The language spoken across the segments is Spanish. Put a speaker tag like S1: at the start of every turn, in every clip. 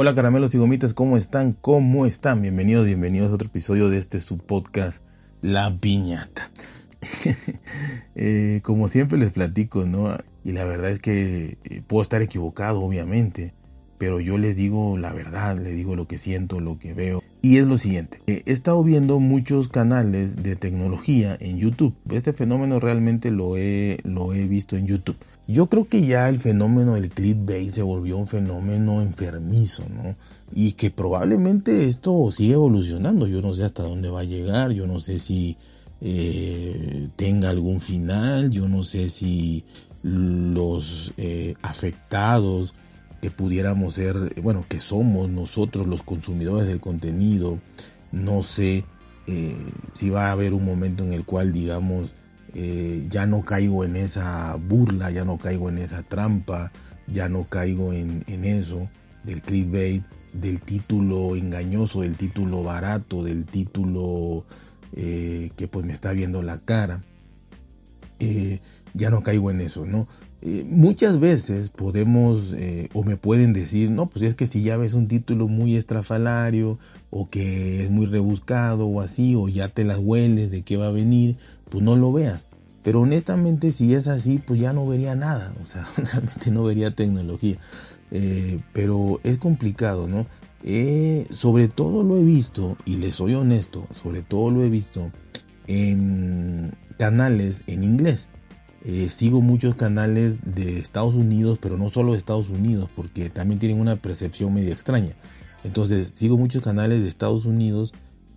S1: Hola caramelos y gomitas, ¿cómo están? ¿Cómo están? Bienvenidos, bienvenidos a otro episodio de este su podcast, La Piñata. Eh, como siempre les platico, ¿no? Y la verdad es que eh, puedo estar equivocado, obviamente, pero yo les digo la verdad, les digo lo que siento, lo que veo. Y es lo siguiente, eh, he estado viendo muchos canales de tecnología en YouTube. Este fenómeno realmente lo he, lo he visto en YouTube. Yo creo que ya el fenómeno del clickbait se volvió un fenómeno enfermizo, ¿no? Y que probablemente esto sigue evolucionando. Yo no sé hasta dónde va a llegar, yo no sé si eh, tenga algún final, yo no sé si los eh, afectados que pudiéramos ser, bueno, que somos nosotros los consumidores del contenido, no sé eh, si va a haber un momento en el cual, digamos, eh, ya no caigo en esa burla, ya no caigo en esa trampa, ya no caigo en, en eso del clickbait, del título engañoso, del título barato, del título eh, que pues me está viendo la cara. Eh, ya no caigo en eso, ¿no? Eh, muchas veces podemos eh, o me pueden decir, no, pues es que si ya ves un título muy estrafalario o que es muy rebuscado o así, o ya te las hueles de qué va a venir, pues no lo veas. Pero honestamente si es así, pues ya no vería nada, o sea, realmente no vería tecnología. Eh, pero es complicado, ¿no? Sobre todo lo he visto, y les soy honesto, sobre todo lo he visto en canales en inglés. Eh, sigo muchos canales de Estados Unidos, pero no solo de Estados Unidos, porque también tienen una percepción medio extraña. Entonces, sigo muchos canales de Estados Unidos,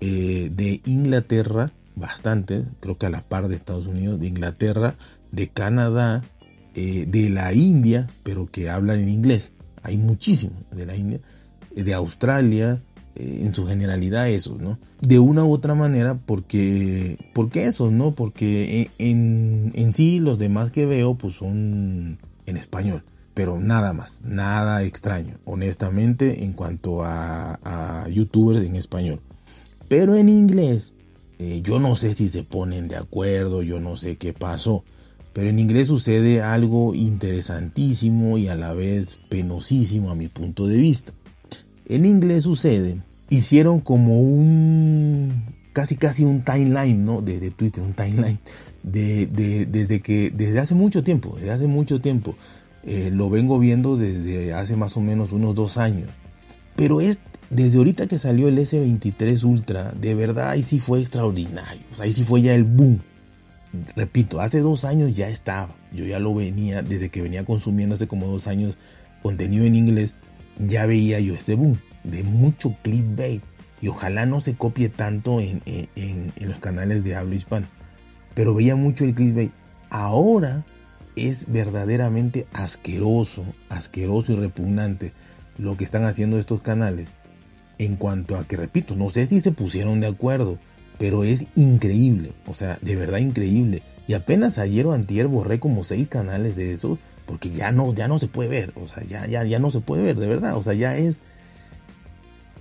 S1: eh, de Inglaterra, bastante, creo que a la par de Estados Unidos, de Inglaterra, de Canadá, eh, de la India, pero que hablan en inglés. Hay muchísimos de la India, de Australia, en su generalidad eso, ¿no? De una u otra manera, porque, porque eso, ¿no? Porque en, en sí los demás que veo pues son en español, pero nada más, nada extraño, honestamente, en cuanto a, a youtubers en español. Pero en inglés, eh, yo no sé si se ponen de acuerdo, yo no sé qué pasó. Pero en inglés sucede algo interesantísimo y a la vez penosísimo a mi punto de vista. En inglés sucede, hicieron como un, casi casi un timeline, ¿no? De, de Twitter, un timeline. De, de- desde que, desde hace mucho tiempo, desde hace mucho tiempo. Eh, lo vengo viendo desde hace más o menos unos dos años. Pero es desde ahorita que salió el S23 Ultra, de verdad ahí sí fue extraordinario. O sea, ahí sí fue ya el boom. Repito, hace dos años ya estaba. Yo ya lo venía, desde que venía consumiendo hace como dos años contenido en inglés, ya veía yo este boom de mucho clickbait. Y ojalá no se copie tanto en, en- los canales de habla hispana. Pero veía mucho el clickbait. Ahora es verdaderamente asqueroso, asqueroso y repugnante lo que están haciendo estos canales. En cuanto a que, repito, no sé si se pusieron de acuerdo, pero es increíble, o sea, de verdad increíble. Y apenas ayer o antier borré como seis canales de esos, porque ya no, ya no se puede ver, o sea, ya, ya, ya no se puede ver, de verdad, o sea, ya es,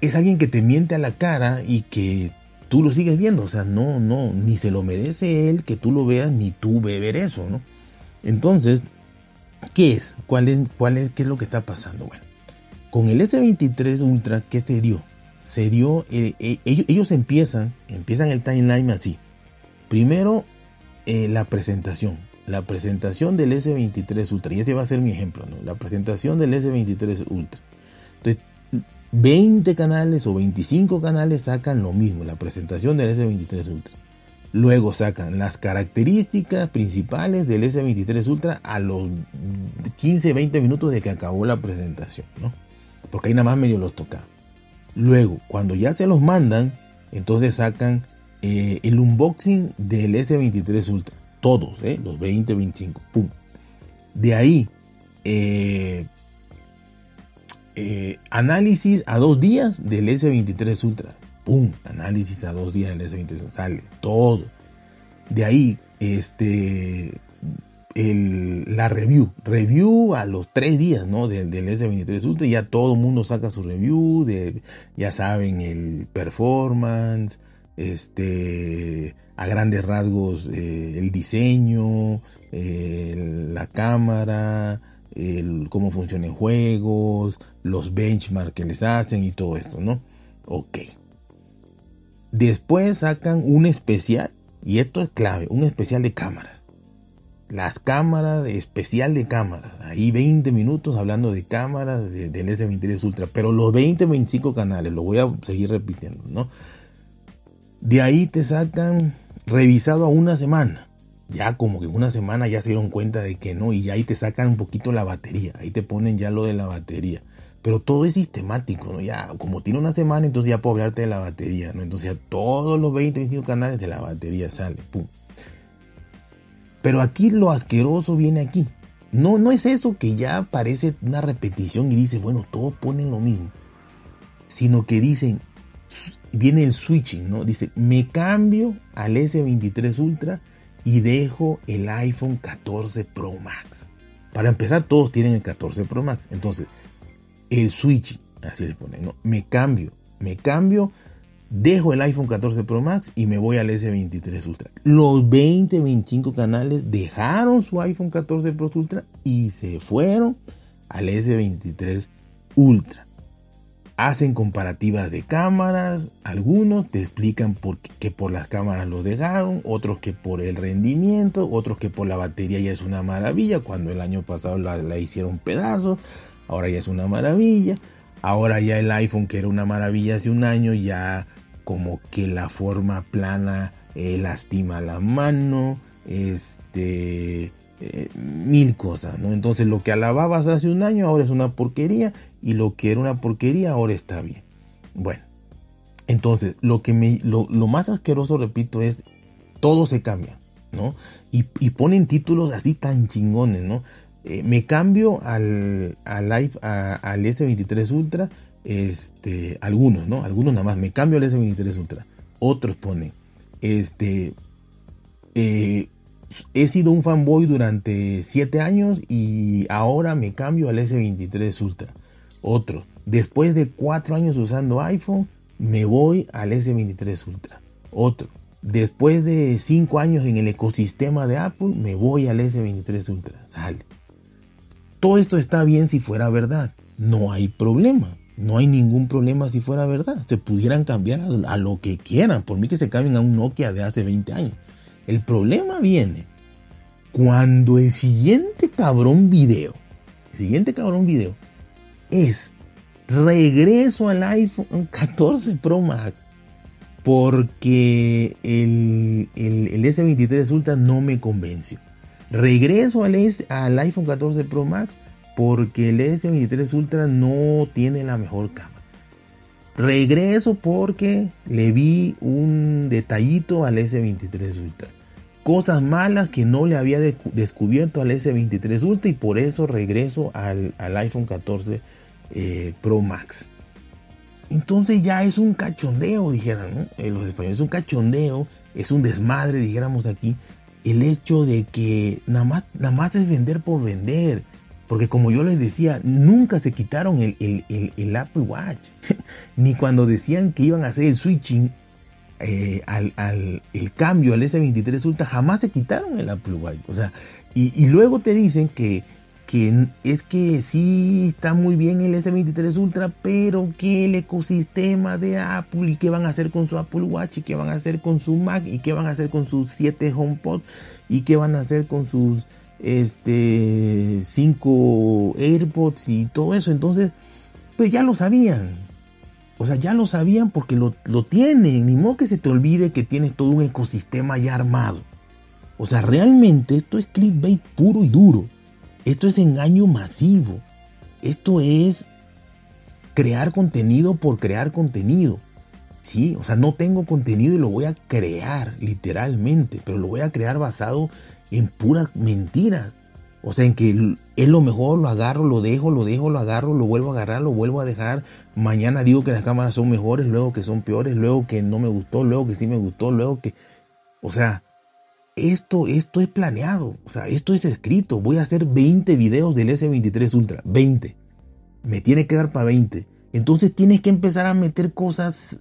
S1: es alguien que te miente a la cara y que tú lo sigues viendo, o sea, no, no, ni se lo merece él que tú lo veas, ni tú beber eso, ¿no? Entonces, ¿qué es? ¿Cuál es, qué es lo que está pasando? Bueno, con el S23 Ultra, ¿qué se dio? Se dio, eh, eh, ellos, ellos empiezan, empiezan el timeline así. Primero, eh, la presentación. La presentación del S23 Ultra. Y ese va a ser mi ejemplo, ¿no? La presentación del S23 Ultra. Entonces, 20 canales o 25 canales sacan lo mismo, la presentación del S23 Ultra. Luego sacan las características principales del S23 Ultra a los 15-20 minutos de que acabó la presentación, ¿no? Porque ahí nada más medio los toca. Luego, cuando ya se los mandan, entonces sacan eh, el unboxing del S23 Ultra. Todos, ¿eh? los 20, 25. ¡Pum! De ahí, eh, eh, análisis a dos días del S23 Ultra. ¡Pum! Análisis a dos días del S23 Sale todo. De ahí, este la review. Review a los tres días, ¿no? Del, S23 Ultra. Ya todo el mundo saca su review. Ya saben, el performance. Este. A grandes rasgos, eh, el diseño. la cámara. Cómo funcionan juegos. Los benchmarks que les hacen y todo esto, ¿no? Ok. Después sacan un especial. Y esto es clave. Un especial de cámaras las cámaras, especial de cámaras. Ahí 20 minutos hablando de cámaras del S23 Ultra. Pero los 20, 25 canales, lo voy a seguir repitiendo, ¿no? De ahí te sacan revisado a una semana. Ya como que una semana ya se dieron cuenta de que no. Y ahí te sacan un poquito la batería. Ahí te ponen ya lo de la batería. Pero todo es sistemático, ¿no? Ya, como tiene una semana, entonces ya puedo hablarte de la batería, ¿no? Entonces ya todos los 20, 25 canales de la batería sale, pum. Pero aquí lo asqueroso viene aquí. No, no es eso que ya parece una repetición y dice, bueno, todos ponen lo mismo. Sino que dicen, viene el switching, ¿no? Dice, me cambio al S23 Ultra y dejo el iPhone 14 Pro Max. Para empezar, todos tienen el 14 Pro Max. Entonces, el switching, así le ponen, ¿no? Me cambio, me cambio dejo el iPhone 14 Pro Max y me voy al S23 Ultra. Los 20, 25 canales dejaron su iPhone 14 Pro Ultra y se fueron al S23 Ultra. Hacen comparativas de cámaras, algunos te explican por que por las cámaras lo dejaron, otros que por el rendimiento, otros que por la batería ya es una maravilla, cuando el año pasado la, la hicieron pedazos, ahora ya es una maravilla. Ahora ya el iPhone, que era una maravilla hace un año, ya como que la forma plana eh, lastima la mano, este, eh, mil cosas, ¿no? Entonces lo que alababas hace un año ahora es una porquería y lo que era una porquería ahora está bien. Bueno, entonces lo que me, lo, más asqueroso, repito, es todo se cambia, ¿no? Y, ponen títulos así tan chingones, ¿no? Eh, me cambio al, al, al S23 Ultra este, algunos, ¿no? Algunos nada más, me cambio al S23 Ultra. Otros ponen, este, eh, he sido un fanboy durante 7 años y ahora me cambio al S23 Ultra. Otro, después de 4 años usando iPhone, me voy al S23 Ultra. Otro, después de 5 años en el ecosistema de Apple, me voy al S23 Ultra. Sale. Todo esto está bien si fuera verdad. No hay problema. No hay ningún problema si fuera verdad. Se pudieran cambiar a, lo que quieran. Por mí que se cambien a un Nokia de hace 20 años. El problema viene cuando el siguiente cabrón video, el siguiente cabrón video es regreso al iPhone 14 Pro Max porque el, el, S23 Ultra no me convenció. Regreso al, al iPhone 14 Pro Max porque el S23 Ultra no tiene la mejor cámara. Regreso porque le vi un detallito al S23 Ultra. Cosas malas que no le había descubierto al S23 Ultra y por eso regreso al, iPhone 14 eh, Pro Max. Entonces ya es un cachondeo, dijeran. Eh, los españoles. Es un cachondeo, es un desmadre, dijéramos aquí. El hecho de que nada más, nada más es vender por vender. Porque como yo les decía, nunca se quitaron el, Apple Watch. Ni cuando decían que iban a hacer el switching eh, al, el cambio al S23 Ultra, jamás se quitaron el Apple Watch. O sea, y, luego te dicen que, que es que sí está muy bien el S23 Ultra, pero que el ecosistema de Apple y qué van a hacer con su Apple Watch y qué van a hacer con su Mac y qué van a hacer con sus 7 HomePod y qué van a hacer con sus este, cinco AirPods y todo eso. Entonces, pues ya lo sabían. O sea, ya lo sabían porque lo, lo tienen. Ni modo que se te olvide que tienes todo un ecosistema ya armado. O sea, realmente esto es clickbait puro y duro. Esto es engaño masivo. Esto es crear contenido por crear contenido. Sí, o sea, no tengo contenido y lo voy a crear literalmente, pero lo voy a crear basado en puras mentiras. O sea, en que es lo mejor, lo agarro, lo dejo, lo dejo, lo agarro, lo vuelvo a agarrar, lo vuelvo a dejar. Mañana digo que las cámaras son mejores, luego que son peores, luego que no me gustó, luego que sí me gustó, luego que... O sea, esto, esto es planeado, o sea, esto es escrito. Voy a hacer 20 videos del S23 Ultra, 20. Me tiene que dar para 20. Entonces tienes que empezar a meter cosas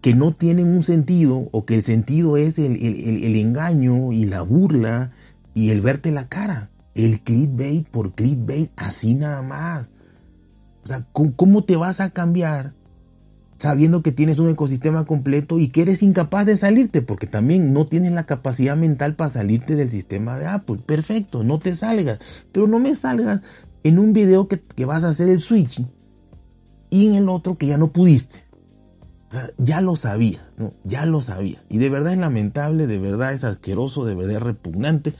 S1: que no tienen un sentido o que el sentido es el, el engaño y la burla y el verte la cara. El clickbait por clickbait, así nada más. O sea, ¿cómo te vas a cambiar sabiendo que tienes un ecosistema completo y que eres incapaz de salirte? Porque también no tienes la capacidad mental para salirte del sistema de Apple. Perfecto, no te salgas. Pero no me salgas en un video que, vas a hacer el switch y en el otro que ya no pudiste. Ya lo sabía. Ya lo sabía. Y de verdad es lamentable, de verdad es asqueroso, de verdad es repugnante.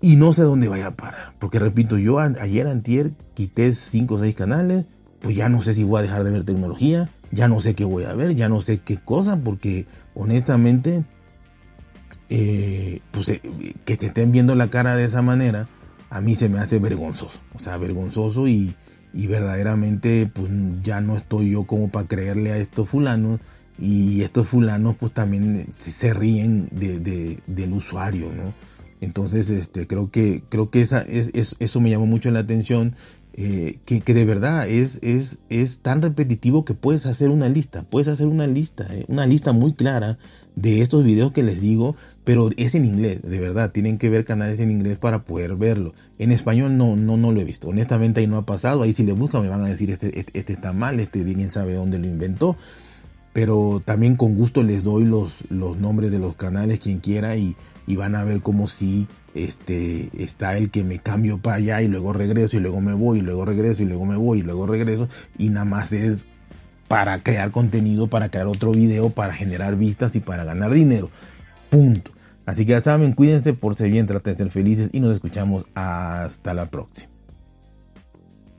S1: Y no sé dónde vaya a parar. Porque repito, yo ayer antier quité 5 o 6 canales. Pues ya no sé si voy a dejar de ver tecnología. Ya no sé qué voy a ver. Ya no sé qué cosa. Porque honestamente, eh, pues eh, que te estén viendo la cara de esa manera, a mí se me hace vergonzoso. O sea, vergonzoso y, y verdaderamente pues ya no estoy yo como para creerle a estos fulanos. Y estos fulanos pues también se, ríen de, del usuario, ¿no? Entonces, este, creo que, creo que esa, es, eso me llamó mucho la atención. Eh, que, de verdad es, es, es tan repetitivo que puedes hacer una lista, puedes hacer una lista, eh, una lista muy clara de estos videos que les digo, pero es en inglés, de verdad, tienen que ver canales en inglés para poder verlo. En español no, no, no lo he visto, honestamente ahí no ha pasado, ahí si le buscan me van a decir este, este, este está mal, este alguien sabe dónde lo inventó, pero también con gusto les doy los, los nombres de los canales, quien quiera, y, van a ver como si este, está el que me cambio para allá y luego regreso y luego me voy y luego regreso y luego me voy y luego regreso y nada más es para crear contenido, para crear otro video, para generar vistas y para ganar dinero. Punto. Así que ya saben, cuídense, por ser bien, traten de ser felices y nos escuchamos hasta la próxima.